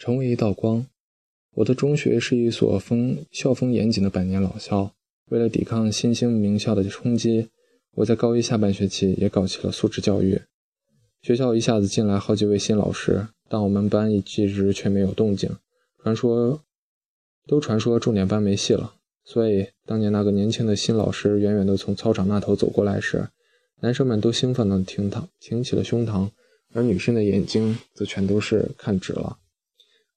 成为一道光。我的中学是一所风校风严谨的百年老校。为了抵抗新兴名校的冲击，我在高一下半学期也搞起了素质教育。学校一下子进来好几位新老师，但我们班一直却没有动静。传说都传说重点班没戏了。所以当年那个年轻的新老师远远地从操场那头走过来时，男生们都兴奋地挺躺挺起了胸膛，而女生的眼睛则全都是看直了。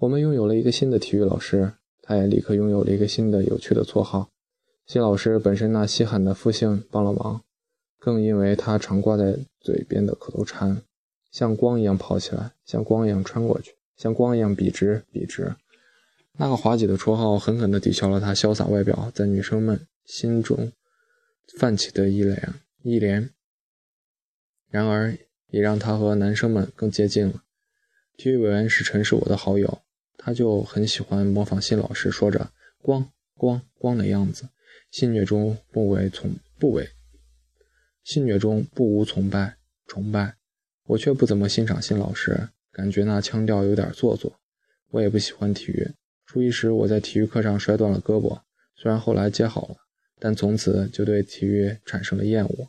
我们拥有了一个新的体育老师，他也立刻拥有了一个新的有趣的绰号。新老师本身那稀罕的复姓帮了忙，更因为他常挂在嘴边的口头禅：像光一样跑起来，像光一样穿过去，像光一样笔直笔直。那个滑稽的绰号狠狠地抵消了他潇洒外表在女生们心中泛起的一脸一连，然而也让他和男生们更接近了。体育委员史晨是我的好友，他就很喜欢模仿新老师说着“光光光”的样子。戏谑中不为从不为，戏谑中不无崇拜崇拜，我却不怎么欣赏新老师，感觉那腔调有点做作。我也不喜欢体育，初一时我在体育课上摔断了胳膊，虽然后来接好了，但从此就对体育产生了厌恶。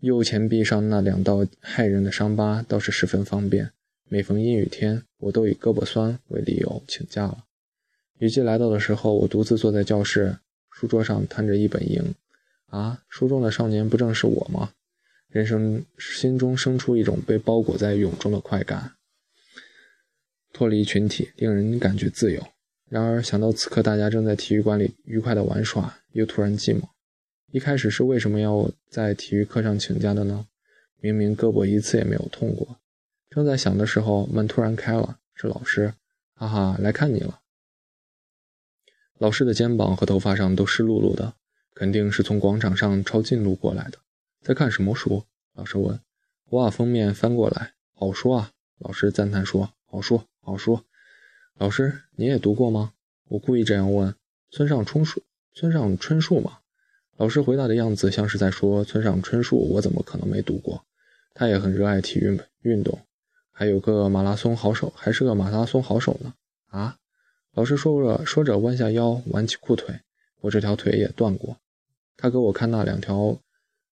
右前臂上那两道骇人的伤疤倒是十分方便，每逢阴雨天，我都以胳膊酸为理由请假了。雨季来到的时候，我独自坐在教室。书桌上摊着一本《营》，啊，书中的少年不正是我吗？人生心中生出一种被包裹在蛹中的快感，脱离群体，令人感觉自由。然而想到此刻大家正在体育馆里愉快地玩耍，又突然寂寞。一开始是为什么要在体育课上请假的呢？明明胳膊一次也没有痛过。正在想的时候，门突然开了，是老师，哈哈，来看你了。老师的肩膀和头发上都湿漉漉的，肯定是从广场上抄近路过来的。在看什么书？老师问。我把封面翻过来。好书啊！老师赞叹说。好书，好书。老师，你也读过吗？我故意这样问。村上春树，村上春树吗？老师回答的样子像是在说村上春树，我怎么可能没读过？他也很热爱体育运动，还有个马拉松好手，还是个马拉松好手呢。啊？老师说着说着，弯下腰，挽起裤腿。我这条腿也断过。他给我看那两条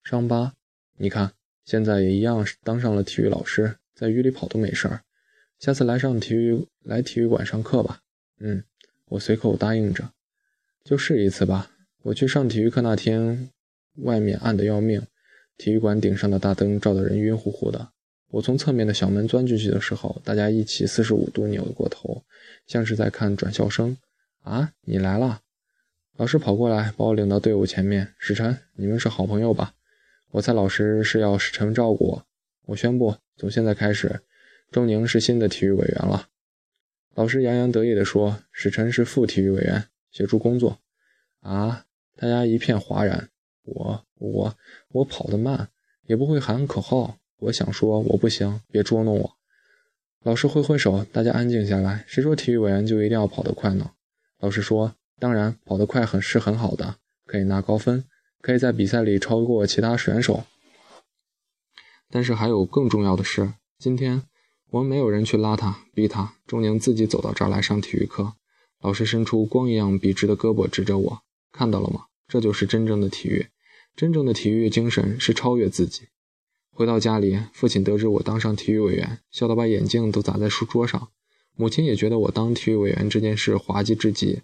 伤疤，你看，现在也一样，当上了体育老师，在雨里跑都没事儿。下次来上体育，来体育馆上课吧。嗯，我随口答应着，就试一次吧。我去上体育课那天，外面暗得要命，体育馆顶上的大灯照得人晕乎乎的。我从侧面的小门钻进去的时候，大家一起四十五度扭过头，像是在看转校生。啊，你来了！老师跑过来把我领到队伍前面。史晨，你们是好朋友吧？我猜老师是要史晨照顾我。我宣布，从现在开始，周宁是新的体育委员了。老师洋洋得意地说：“史晨是副体育委员，协助工作。”啊！大家一片哗然。我我我跑得慢，也不会喊口号。我想说，我不行，别捉弄我。老师挥挥手，大家安静下来。谁说体育委员就一定要跑得快呢？老师说，当然，跑得快很是很好的，可以拿高分，可以在比赛里超过其他选手。但是还有更重要的事，今天我们没有人去拉他、逼他，钟宁自己走到这儿来上体育课。老师伸出光一样笔直的胳膊指着我，看到了吗？这就是真正的体育，真正的体育精神是超越自己。回到家里，父亲得知我当上体育委员，笑得把眼镜都砸在书桌上。母亲也觉得我当体育委员这件事滑稽至极，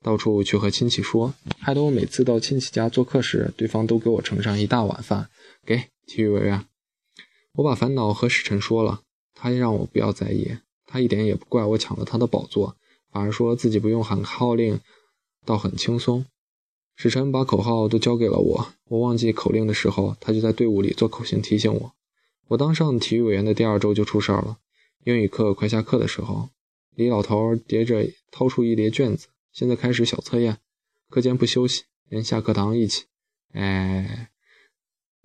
到处去和亲戚说，害得我每次到亲戚家做客时，对方都给我盛上一大碗饭。给体育委员，我把烦恼和使臣说了，他让我不要在意，他一点也不怪我抢了他的宝座，反而说自己不用喊号令，倒很轻松。史晨把口号都交给了我，我忘记口令的时候，他就在队伍里做口型提醒我。我当上体育委员的第二周就出事儿了。英语课快下课的时候，李老头叠着掏出一叠卷子，现在开始小测验，课间不休息，连下课堂一起。哎，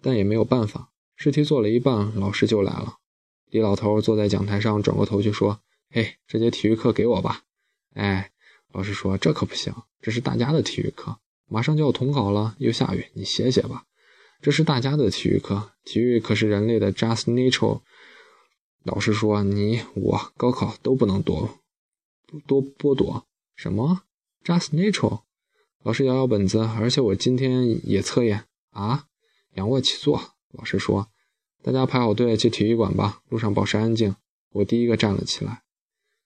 但也没有办法，试题做了一半，老师就来了。李老头坐在讲台上，转过头就说：“嘿，这节体育课给我吧。”哎，老师说：“这可不行，这是大家的体育课。”马上就要统考了，又下雨，你写写吧。这是大家的体育课，体育可是人类的 just nature。老师说，你我高考都不能夺多剥夺。什么？Just natural。老师摇摇本子，而且我今天也测验啊。仰卧起坐。老师说：“大家排好队去体育馆吧，路上保持安静。”我第一个站了起来。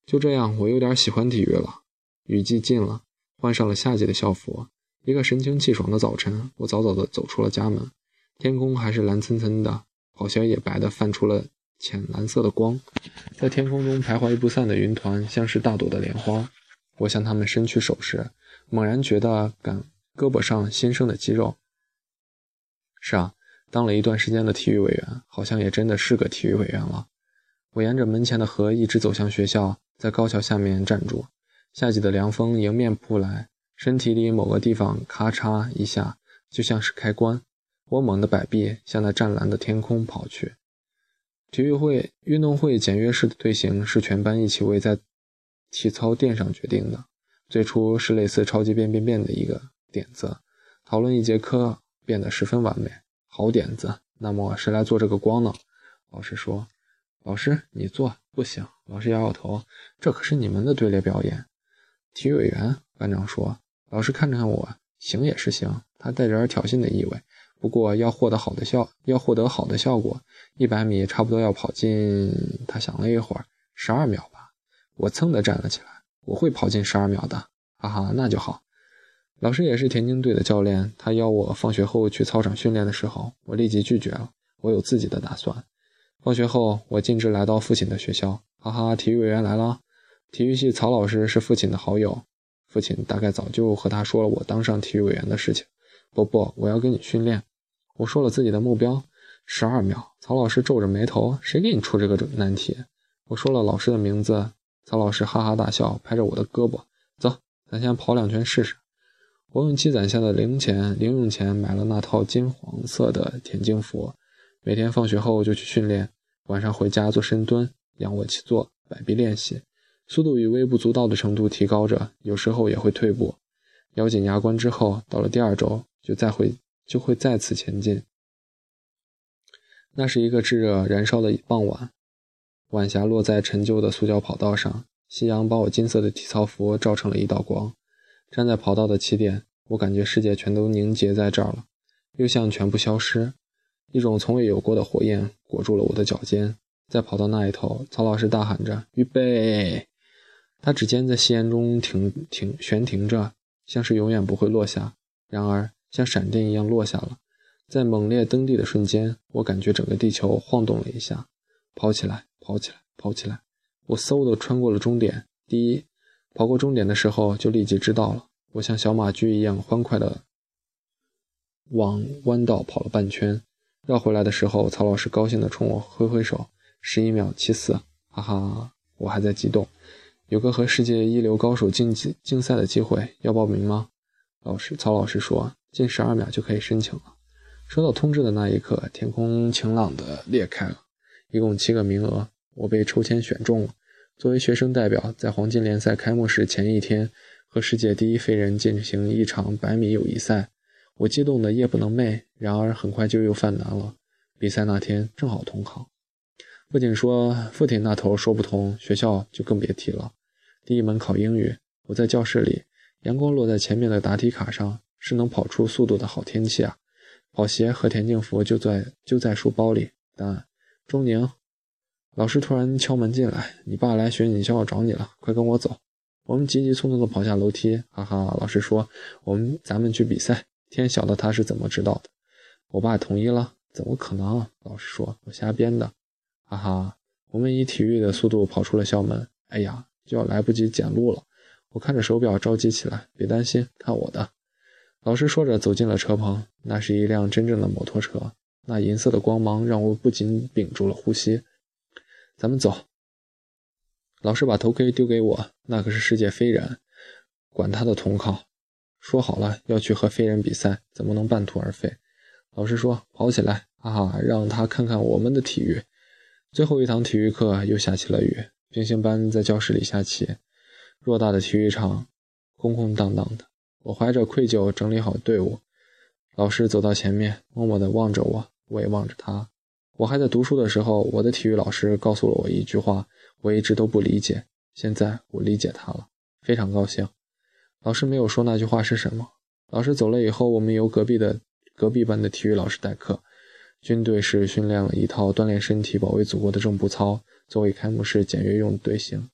就这样，我有点喜欢体育了。雨季近了，换上了夏季的校服。一个神清气爽的早晨，我早早地走出了家门。天空还是蓝森森的，好像也白的泛出了浅蓝色的光。在天空中徘徊不散的云团，像是大朵的莲花。我向他们伸去手时。猛然觉得感胳膊上新生的肌肉。是啊，当了一段时间的体育委员，好像也真的是个体育委员了。我沿着门前的河一直走向学校，在高桥下面站住。夏季的凉风迎面扑来，身体里某个地方咔嚓一下，就像是开关。我猛地摆臂，向那湛蓝的天空跑去。体育会运动会简约式的队形是全班一起围在体操垫上决定的。最初是类似超级变变变的一个点子，讨论一节课变得十分完美，好点子。那么谁来做这个光呢？老师说：“老师你做不行。”老师摇摇头：“这可是你们的队列表演。”体育委员班长说：“老师看看我，行也是行。”他带着点挑衅的意味。不过要获得好的效，要获得好的效果，一百米差不多要跑进。他想了一会儿，十二秒吧。我噌地站了起来。我会跑进十二秒的，哈哈，那就好。老师也是田径队的教练，他邀我放学后去操场训练的时候，我立即拒绝了。我有自己的打算。放学后，我径直来到父亲的学校，哈哈，体育委员来了。体育系曹老师是父亲的好友，父亲大概早就和他说了我当上体育委员的事情。不不，我要跟你训练。我说了自己的目标，十二秒。曹老师皱着眉头，谁给你出这个难题？我说了老师的名字。曹老师哈哈大笑，拍着我的胳膊：“走，咱先跑两圈试试。”我用积攒下的零钱、零用钱买了那套金黄色的田径服，每天放学后就去训练，晚上回家做深蹲、仰卧起坐、摆臂练习，速度与微不足道的程度提高着，有时候也会退步。咬紧牙关之后，到了第二周就再会就会再次前进。那是一个炙热燃烧的傍晚。晚霞落在陈旧的塑胶跑道上，夕阳把我金色的体操服照成了一道光。站在跑道的起点，我感觉世界全都凝结在这儿了，又像全部消失。一种从未有过的火焰裹住了我的脚尖。在跑道那一头，曹老师大喊着：“预备！”他指尖在夕颜中停停悬停着，像是永远不会落下。然而，像闪电一样落下了。在猛烈蹬地的瞬间，我感觉整个地球晃动了一下。跑起来！跑起来，跑起来！我嗖的穿过了终点。第一，跑过终点的时候就立即知道了。我像小马驹一样欢快的往弯道跑了半圈，绕回来的时候，曹老师高兴的冲我挥挥手：“十一秒七四！”哈哈，我还在激动。有个和世界一流高手竞技竞赛的机会，要报名吗？老师，曹老师说：“近十二秒就可以申请了。”收到通知的那一刻，天空晴朗的裂开了。一共七个名额，我被抽签选中了。作为学生代表，在黄金联赛开幕式前一天，和世界第一飞人进行一场百米友谊赛。我激动得夜不能寐。然而很快就又犯难了。比赛那天正好同考，父亲说父亲那头说不通，学校就更别提了。第一门考英语，我在教室里，阳光落在前面的答题卡上，是能跑出速度的好天气啊。跑鞋和田径服就在就在书包里，答案。钟宁，老师突然敲门进来，你爸来学你校找你了，快跟我走。我们急急匆匆地跑下楼梯，哈哈。老师说，我们咱们去比赛。天晓得他是怎么知道的。我爸同意了，怎么可能？老师说，我瞎编的，哈哈。我们以体育的速度跑出了校门，哎呀，就要来不及捡路了。我看着手表着急起来，别担心，看我的。老师说着走进了车棚，那是一辆真正的摩托车。那银色的光芒让我不禁屏住了呼吸。咱们走。老师把头盔丢给我，那可是世界飞人，管他的统考。说好了要去和飞人比赛，怎么能半途而废？老师说跑起来，哈哈，让他看看我们的体育。最后一堂体育课又下起了雨，平行班在教室里下棋。偌大的体育场空空荡荡的，我怀着愧疚整理好队伍。老师走到前面，默默地望着我。我也望着他。我还在读书的时候，我的体育老师告诉了我一句话，我一直都不理解。现在我理解他了，非常高兴。老师没有说那句话是什么。老师走了以后，我们由隔壁的隔壁班的体育老师代课。军队是训练了一套锻炼身体、保卫祖国的正步操，作为开幕式简约用的队形。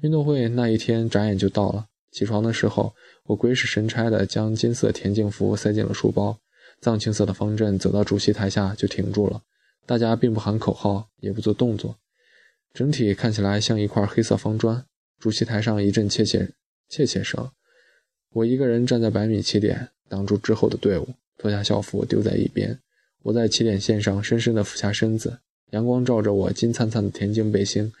运动会那一天眨眼就到了。起床的时候，我鬼使神差地将金色田径服塞进了书包。藏青色的方阵走到主席台下就停住了，大家并不喊口号，也不做动作，整体看起来像一块黑色方砖。主席台上一阵窃窃窃窃声。我一个人站在百米起点，挡住之后的队伍，脱下校服丢在一边。我在起点线上深深地俯下身子，阳光照着我金灿灿的田径背心，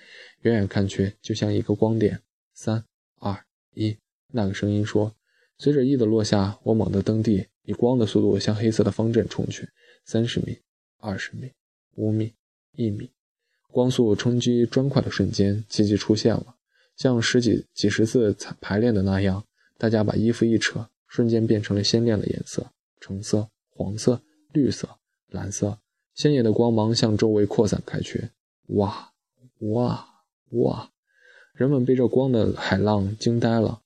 远远看去就像一个光点。三二一，那个声音说。随着一的落下，我猛地蹬地，以光的速度向黑色的方阵冲去。三十米，二十米，五米，一米，光速冲击砖块的瞬间，奇迹出现了，像十几几十次排练的那样，大家把衣服一扯，瞬间变成了鲜亮的颜色：橙色、黄色、绿色。蓝色鲜艳的光芒向周围扩散开去，哇哇哇！人们被这光的海浪惊呆了。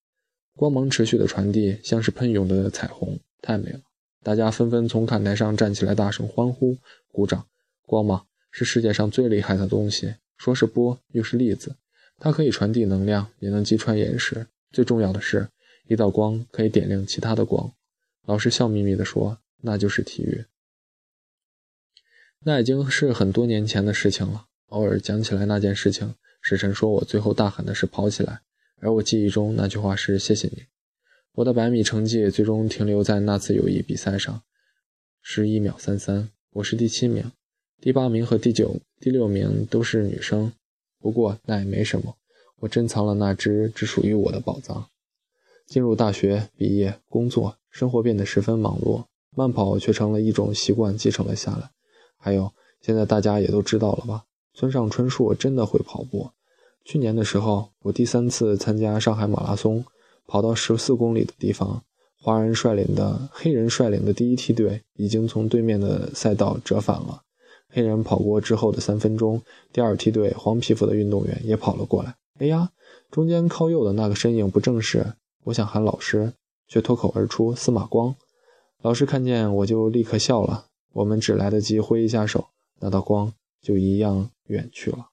光芒持续的传递，像是喷涌的彩虹，太美了。大家纷纷从看台上站起来，大声欢呼、鼓掌。光芒是世界上最厉害的东西，说是波又是粒子，它可以传递能量，也能击穿岩石。最重要的是，一道光可以点亮其他的光。老师笑眯眯地说：“那就是体育。”那已经是很多年前的事情了。偶尔讲起来那件事情，使臣说我最后大喊的是“跑起来”，而我记忆中那句话是“谢谢你”。我的百米成绩最终停留在那次友谊比赛上，十一秒三三，我是第七名，第八名和第九、第六名都是女生。不过那也没什么，我珍藏了那只只属于我的宝藏。进入大学、毕业、工作，生活变得十分忙碌，慢跑却成了一种习惯，继承了下来。还有，现在大家也都知道了吧？村上春树真的会跑步。去年的时候，我第三次参加上海马拉松，跑到十四公里的地方，华人率领的黑人率领的第一梯队已经从对面的赛道折返了。黑人跑过之后的三分钟，第二梯队黄皮肤的运动员也跑了过来。哎呀，中间靠右的那个身影不正是？我想喊老师，却脱口而出司马光。老师看见我就立刻笑了。我们只来得及挥一下手，那道光就一样远去了。